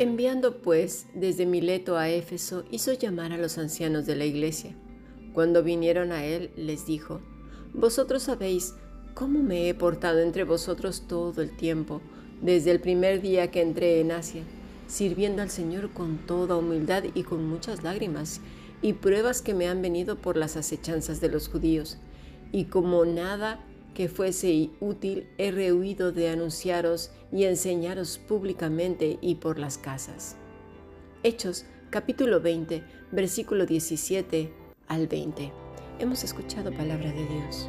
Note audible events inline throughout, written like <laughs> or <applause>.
Enviando pues desde Mileto a Éfeso, hizo llamar a los ancianos de la iglesia. Cuando vinieron a él, les dijo, Vosotros sabéis cómo me he portado entre vosotros todo el tiempo, desde el primer día que entré en Asia, sirviendo al Señor con toda humildad y con muchas lágrimas, y pruebas que me han venido por las acechanzas de los judíos. Y como nada que fuese útil, he rehuido de anunciaros y enseñaros públicamente y por las casas. Hechos capítulo 20, versículo 17 al 20. Hemos escuchado palabra de Dios.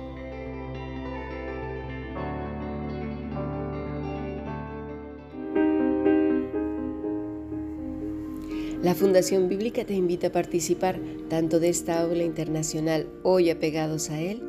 La Fundación Bíblica te invita a participar tanto de esta aula internacional hoy apegados a él,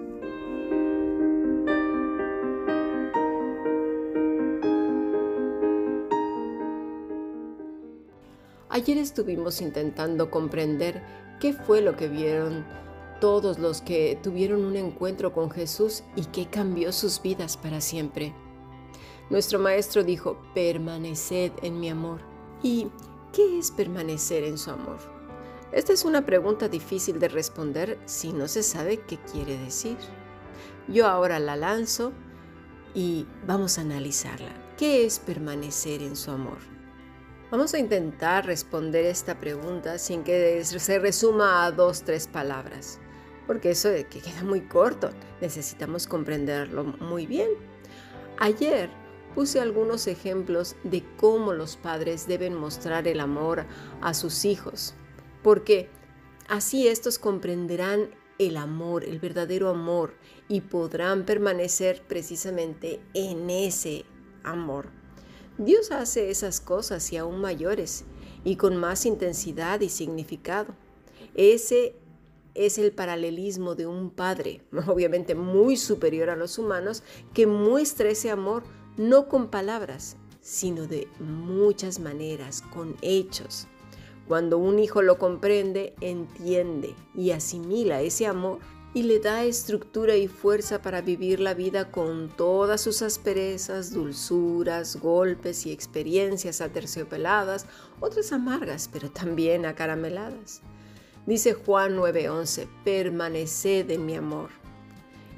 Ayer estuvimos intentando comprender qué fue lo que vieron todos los que tuvieron un encuentro con Jesús y qué cambió sus vidas para siempre. Nuestro maestro dijo, permaneced en mi amor. ¿Y qué es permanecer en su amor? Esta es una pregunta difícil de responder si no se sabe qué quiere decir. Yo ahora la lanzo y vamos a analizarla. ¿Qué es permanecer en su amor? Vamos a intentar responder esta pregunta sin que se resuma a dos, tres palabras, porque eso que queda muy corto, necesitamos comprenderlo muy bien. Ayer puse algunos ejemplos de cómo los padres deben mostrar el amor a sus hijos porque así estos comprenderán el amor, el verdadero amor, y podrán permanecer precisamente en ese amor. Dios hace esas cosas y aún mayores, y con más intensidad y significado. Ese es el paralelismo de un padre, <laughs> obviamente muy superior a los humanos, que muestra ese amor no con palabras, sino de muchas maneras, con hechos. Cuando un hijo lo comprende, entiende y asimila ese amor y le da estructura y fuerza para vivir la vida con todas sus asperezas, dulzuras, golpes y experiencias aterciopeladas, otras amargas, pero también acarameladas. Dice Juan 9:11, permaneced en mi amor.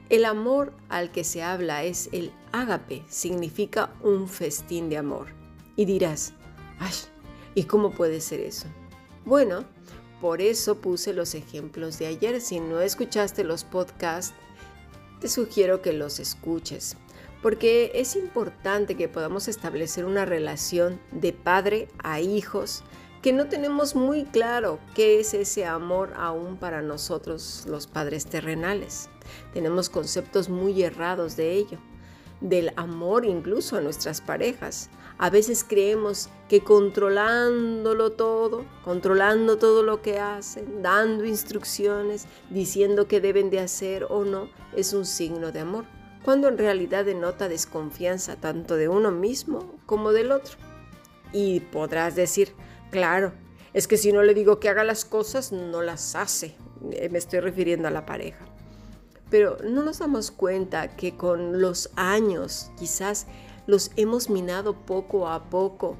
El amor al que se habla es el ágape, significa un festín de amor. Y dirás, ay, ¿Y cómo puede ser eso? Bueno, por eso puse los ejemplos de ayer. Si no escuchaste los podcasts, te sugiero que los escuches, porque es importante que podamos establecer una relación de padre a hijos que no tenemos muy claro qué es ese amor aún para nosotros los padres terrenales. Tenemos conceptos muy errados de ello, del amor incluso a nuestras parejas. A veces creemos que controlándolo todo, controlando todo lo que hacen, dando instrucciones, diciendo qué deben de hacer o no, es un signo de amor, cuando en realidad denota desconfianza tanto de uno mismo como del otro. Y podrás decir, claro, es que si no le digo que haga las cosas, no las hace. Eh, me estoy refiriendo a la pareja. Pero no nos damos cuenta que con los años quizás los hemos minado poco a poco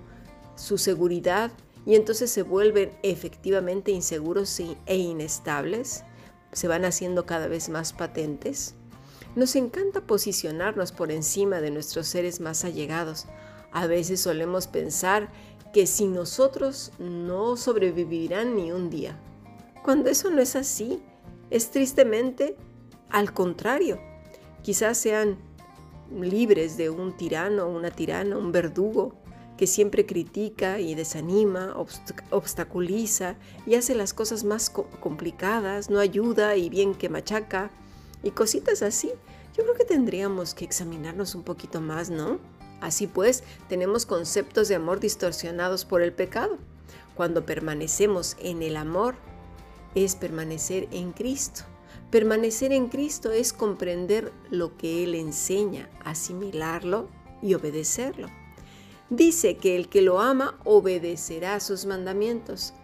su seguridad y entonces se vuelven efectivamente inseguros e inestables, se van haciendo cada vez más patentes. Nos encanta posicionarnos por encima de nuestros seres más allegados. A veces solemos pensar que sin nosotros no sobrevivirán ni un día. Cuando eso no es así, es tristemente al contrario. Quizás sean libres de un tirano, una tirana, un verdugo que siempre critica y desanima, obstaculiza y hace las cosas más complicadas, no ayuda y bien que machaca y cositas así. Yo creo que tendríamos que examinarnos un poquito más, ¿no? Así pues, tenemos conceptos de amor distorsionados por el pecado. Cuando permanecemos en el amor, es permanecer en Cristo. Permanecer en Cristo es comprender lo que Él enseña, asimilarlo y obedecerlo. Dice que el que lo ama obedecerá sus mandamientos,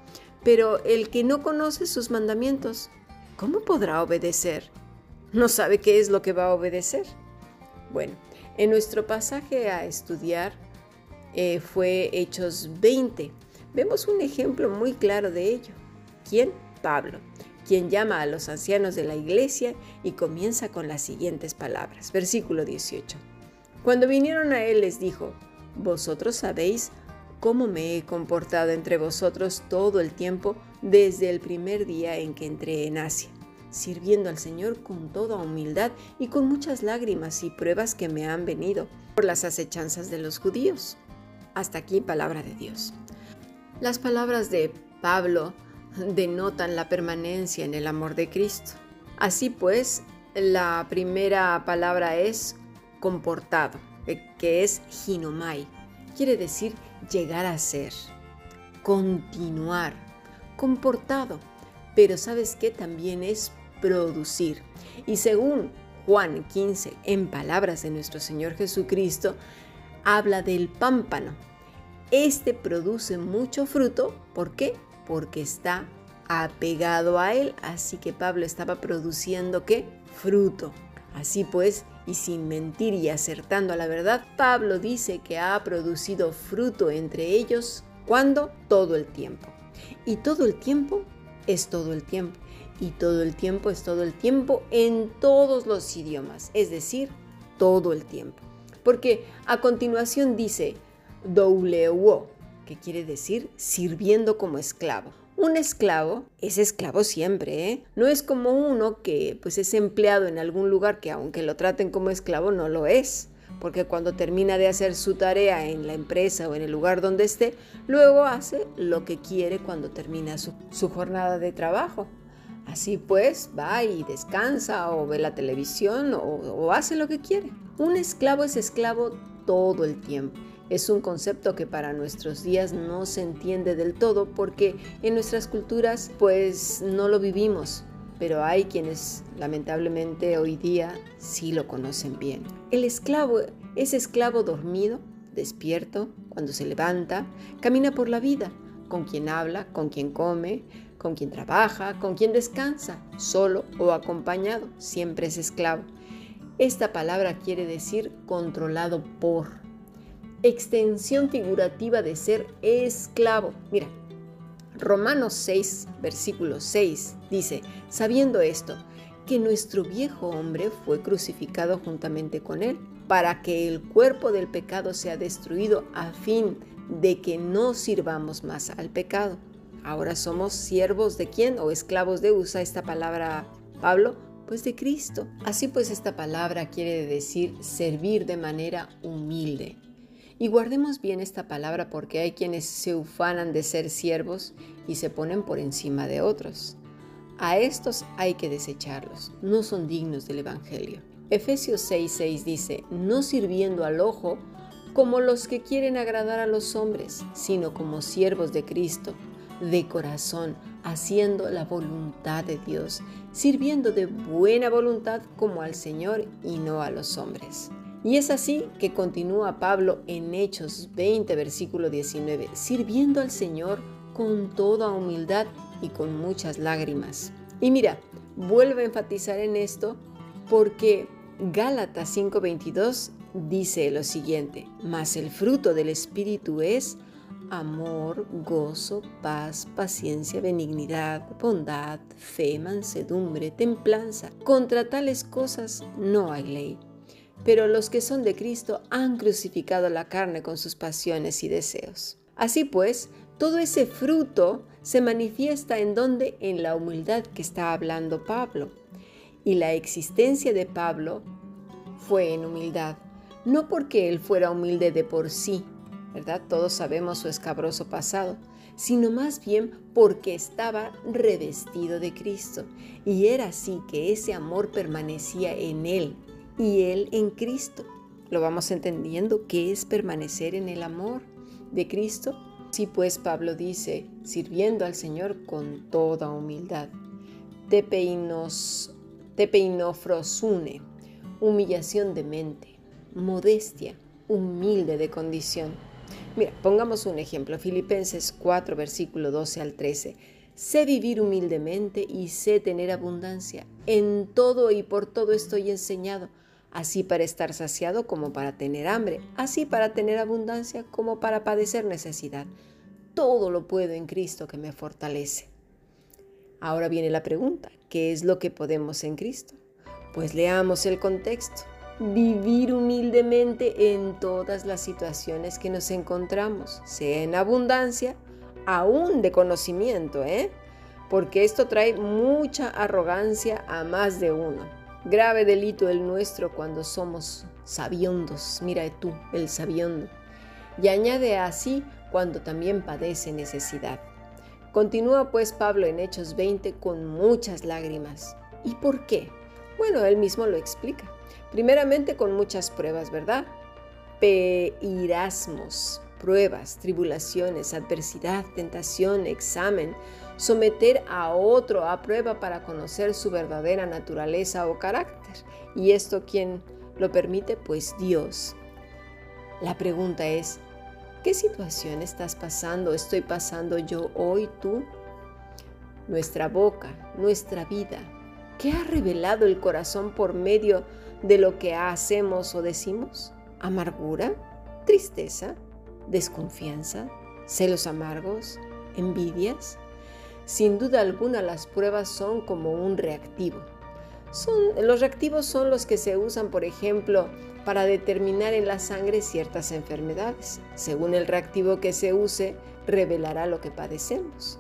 pero el que no conoce sus mandamientos, ¿cómo podrá obedecer? No sabe qué es lo que va a obedecer. Bueno, en nuestro pasaje a estudiar eh, fue Hechos 20. Vemos un ejemplo muy claro de ello. ¿Quién? Pablo, quien llama a los ancianos de la iglesia y comienza con las siguientes palabras. Versículo 18. Cuando vinieron a él les dijo, vosotros sabéis cómo me he comportado entre vosotros todo el tiempo desde el primer día en que entré en Asia, sirviendo al Señor con toda humildad y con muchas lágrimas y pruebas que me han venido por las acechanzas de los judíos. Hasta aquí palabra de Dios. Las palabras de Pablo denotan la permanencia en el amor de Cristo. Así pues, la primera palabra es comportado, eh, que es ginomai. Quiere decir llegar a ser, continuar, comportado. Pero sabes que también es producir. Y según Juan 15, en palabras de nuestro Señor Jesucristo, habla del pámpano. Este produce mucho fruto. ¿Por qué? Porque está apegado a él. Así que Pablo estaba produciendo qué? Fruto. Así pues, y sin mentir y acertando a la verdad, Pablo dice que ha producido fruto entre ellos cuando todo el tiempo. Y todo el tiempo es todo el tiempo. Y todo el tiempo es todo el tiempo en todos los idiomas, es decir, todo el tiempo. Porque a continuación dice douleuo, quiere decir sirviendo como esclavo. Un esclavo es esclavo siempre, ¿eh? No es como uno que pues es empleado en algún lugar que aunque lo traten como esclavo no lo es, porque cuando termina de hacer su tarea en la empresa o en el lugar donde esté, luego hace lo que quiere cuando termina su, jornada de trabajo. Así pues, va y descansa o ve la televisión o hace lo que quiere. Un esclavo es esclavo todo el tiempo es un concepto que para nuestros días no se entiende del todo porque en nuestras culturas pues no lo vivimos, pero hay quienes lamentablemente hoy día sí lo conocen bien. El esclavo es esclavo dormido, despierto, cuando se levanta, camina por la vida, con quien habla, con quien come, con quien trabaja, con quien descansa, solo o acompañado, siempre es esclavo. Esta palabra quiere decir controlado por extensión figurativa de ser esclavo. Mira, Romanos 6, versículo 6 dice, sabiendo esto, que nuestro viejo hombre fue crucificado juntamente con él, para que el cuerpo del pecado sea destruido a fin de que no sirvamos más al pecado. Ahora somos siervos de quién o esclavos de usa esta palabra Pablo, pues de Cristo. Así pues esta palabra quiere decir servir de manera humilde. Y guardemos bien esta palabra porque hay quienes se ufanan de ser siervos y se ponen por encima de otros. A estos hay que desecharlos, no son dignos del Evangelio. Efesios 6:6 dice, no sirviendo al ojo como los que quieren agradar a los hombres, sino como siervos de Cristo, de corazón, haciendo la voluntad de Dios, sirviendo de buena voluntad como al Señor y no a los hombres. Y es así que continúa Pablo en Hechos 20, versículo 19, sirviendo al Señor con toda humildad y con muchas lágrimas. Y mira, vuelvo a enfatizar en esto porque Gálatas 5:22 dice lo siguiente, mas el fruto del Espíritu es amor, gozo, paz, paciencia, benignidad, bondad, fe, mansedumbre, templanza. Contra tales cosas no hay ley. Pero los que son de Cristo han crucificado la carne con sus pasiones y deseos. Así pues, todo ese fruto se manifiesta en donde? En la humildad que está hablando Pablo. Y la existencia de Pablo fue en humildad, no porque él fuera humilde de por sí, ¿verdad? Todos sabemos su escabroso pasado, sino más bien porque estaba revestido de Cristo. Y era así que ese amor permanecía en él, y Él en Cristo. Lo vamos entendiendo que es permanecer en el amor de Cristo. Sí, pues Pablo dice, sirviendo al Señor con toda humildad. Tepeinofrosune, humillación de mente, modestia, humilde de condición. Mira, pongamos un ejemplo, Filipenses 4, versículo 12 al 13. Sé vivir humildemente y sé tener abundancia. En todo y por todo estoy enseñado, así para estar saciado como para tener hambre, así para tener abundancia como para padecer necesidad. Todo lo puedo en Cristo que me fortalece. Ahora viene la pregunta, ¿qué es lo que podemos en Cristo? Pues leamos el contexto vivir humildemente en todas las situaciones que nos encontramos, sea en abundancia, aún de conocimiento, ¿eh? Porque esto trae mucha arrogancia a más de uno. Grave delito el nuestro cuando somos sabiondos. Mira tú, el sabiondo. Y añade así cuando también padece necesidad. Continúa pues Pablo en Hechos 20 con muchas lágrimas. ¿Y por qué? Bueno, él mismo lo explica. Primeramente con muchas pruebas, ¿verdad? Peirasmos, pruebas, tribulaciones, adversidad, tentación, examen, someter a otro a prueba para conocer su verdadera naturaleza o carácter. ¿Y esto quién lo permite? Pues Dios. La pregunta es, ¿qué situación estás pasando? ¿Estoy pasando yo hoy tú? Nuestra boca, nuestra vida, ¿qué ha revelado el corazón por medio de lo que hacemos o decimos? ¿Amargura? ¿Tristeza? ¿Desconfianza? ¿Celos amargos? ¿Envidias? Sin duda alguna las pruebas son como un reactivo. Son, los reactivos son los que se usan, por ejemplo, para determinar en la sangre ciertas enfermedades. Según el reactivo que se use, revelará lo que padecemos.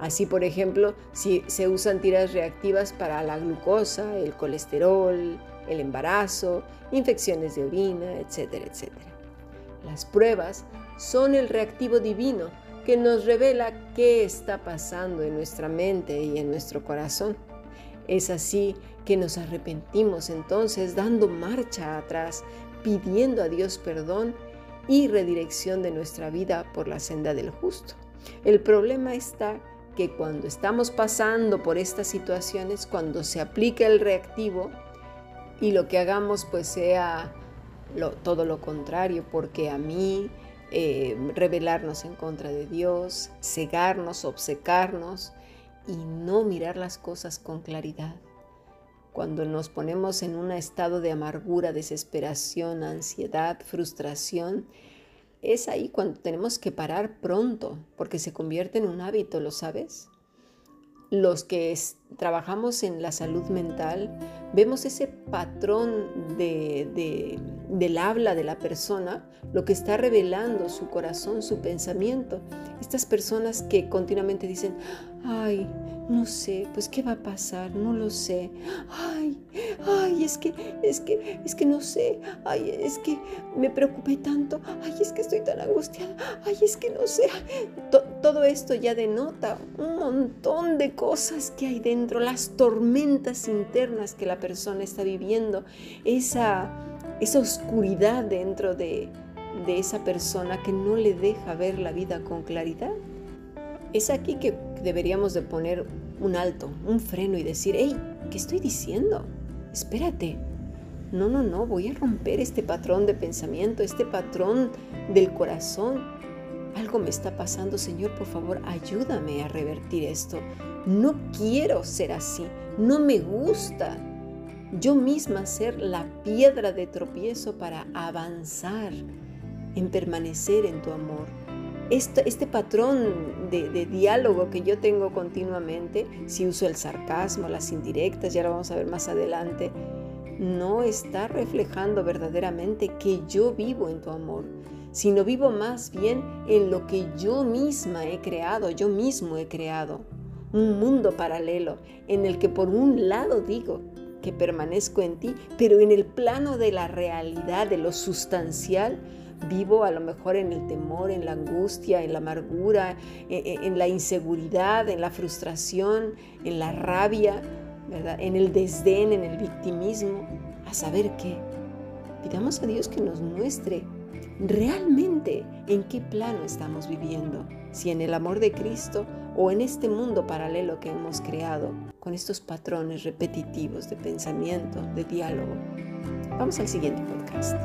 Así, por ejemplo, si se usan tiras reactivas para la glucosa, el colesterol, el embarazo, infecciones de orina, etcétera, etcétera. Las pruebas son el reactivo divino que nos revela qué está pasando en nuestra mente y en nuestro corazón. Es así que nos arrepentimos entonces dando marcha atrás, pidiendo a Dios perdón y redirección de nuestra vida por la senda del justo. El problema está que cuando estamos pasando por estas situaciones, cuando se aplica el reactivo, y lo que hagamos pues sea todo lo contrario, porque a mí eh, rebelarnos en contra de Dios, cegarnos, obcecarnos y no mirar las cosas con claridad. Cuando nos ponemos en un estado de amargura, desesperación, ansiedad, frustración, es ahí cuando tenemos que parar pronto, porque se convierte en un hábito, ¿lo sabes? los que trabajamos en la salud mental, vemos ese patrón del habla de la persona, lo que está revelando su corazón, su pensamiento. Estas personas que continuamente dicen, ay, no sé, pues qué va a pasar, no lo sé. Ay, ay, es que, es que, es que no sé. Ay, es que me preocupé tanto. Ay, es que estoy tan angustiada. Ay, es que no sé. todo esto ya denota un montón de cosas que hay dentro, las tormentas internas que la persona está viviendo, esa, esa oscuridad dentro de, de esa persona que no le deja ver la vida con claridad. Es aquí que deberíamos de poner un alto, un freno y decir, hey, ¿qué estoy diciendo? Espérate. No, no, no, voy a romper este patrón de pensamiento, este patrón del corazón. Algo me está pasando, Señor, por favor, ayúdame a revertir esto. No quiero ser así, no me gusta yo misma ser la piedra de tropiezo para avanzar en permanecer en tu amor este, patrón de, diálogo que yo tengo continuamente, si uso el sarcasmo, las indirectas, ya lo vamos a ver más adelante, no está reflejando verdaderamente que yo vivo en tu amor, sino vivo más bien en lo que yo misma he creado, yo mismo he creado. Un mundo paralelo en el que por un lado digo permanezco en ti, pero en el plano de la realidad, de lo sustancial, vivo a lo mejor en el temor, en la angustia, en la amargura, e, e, en, la inseguridad, en la frustración, en la rabia, ¿verdad? en el desdén, en el victimismo, a saber qué. Pidamos a Dios que nos muestre realmente en qué plano estamos viviendo. si en el amor de Cristo o en este mundo paralelo que hemos creado con estos patrones repetitivos de pensamiento, de diálogo. Vamos al siguiente podcast.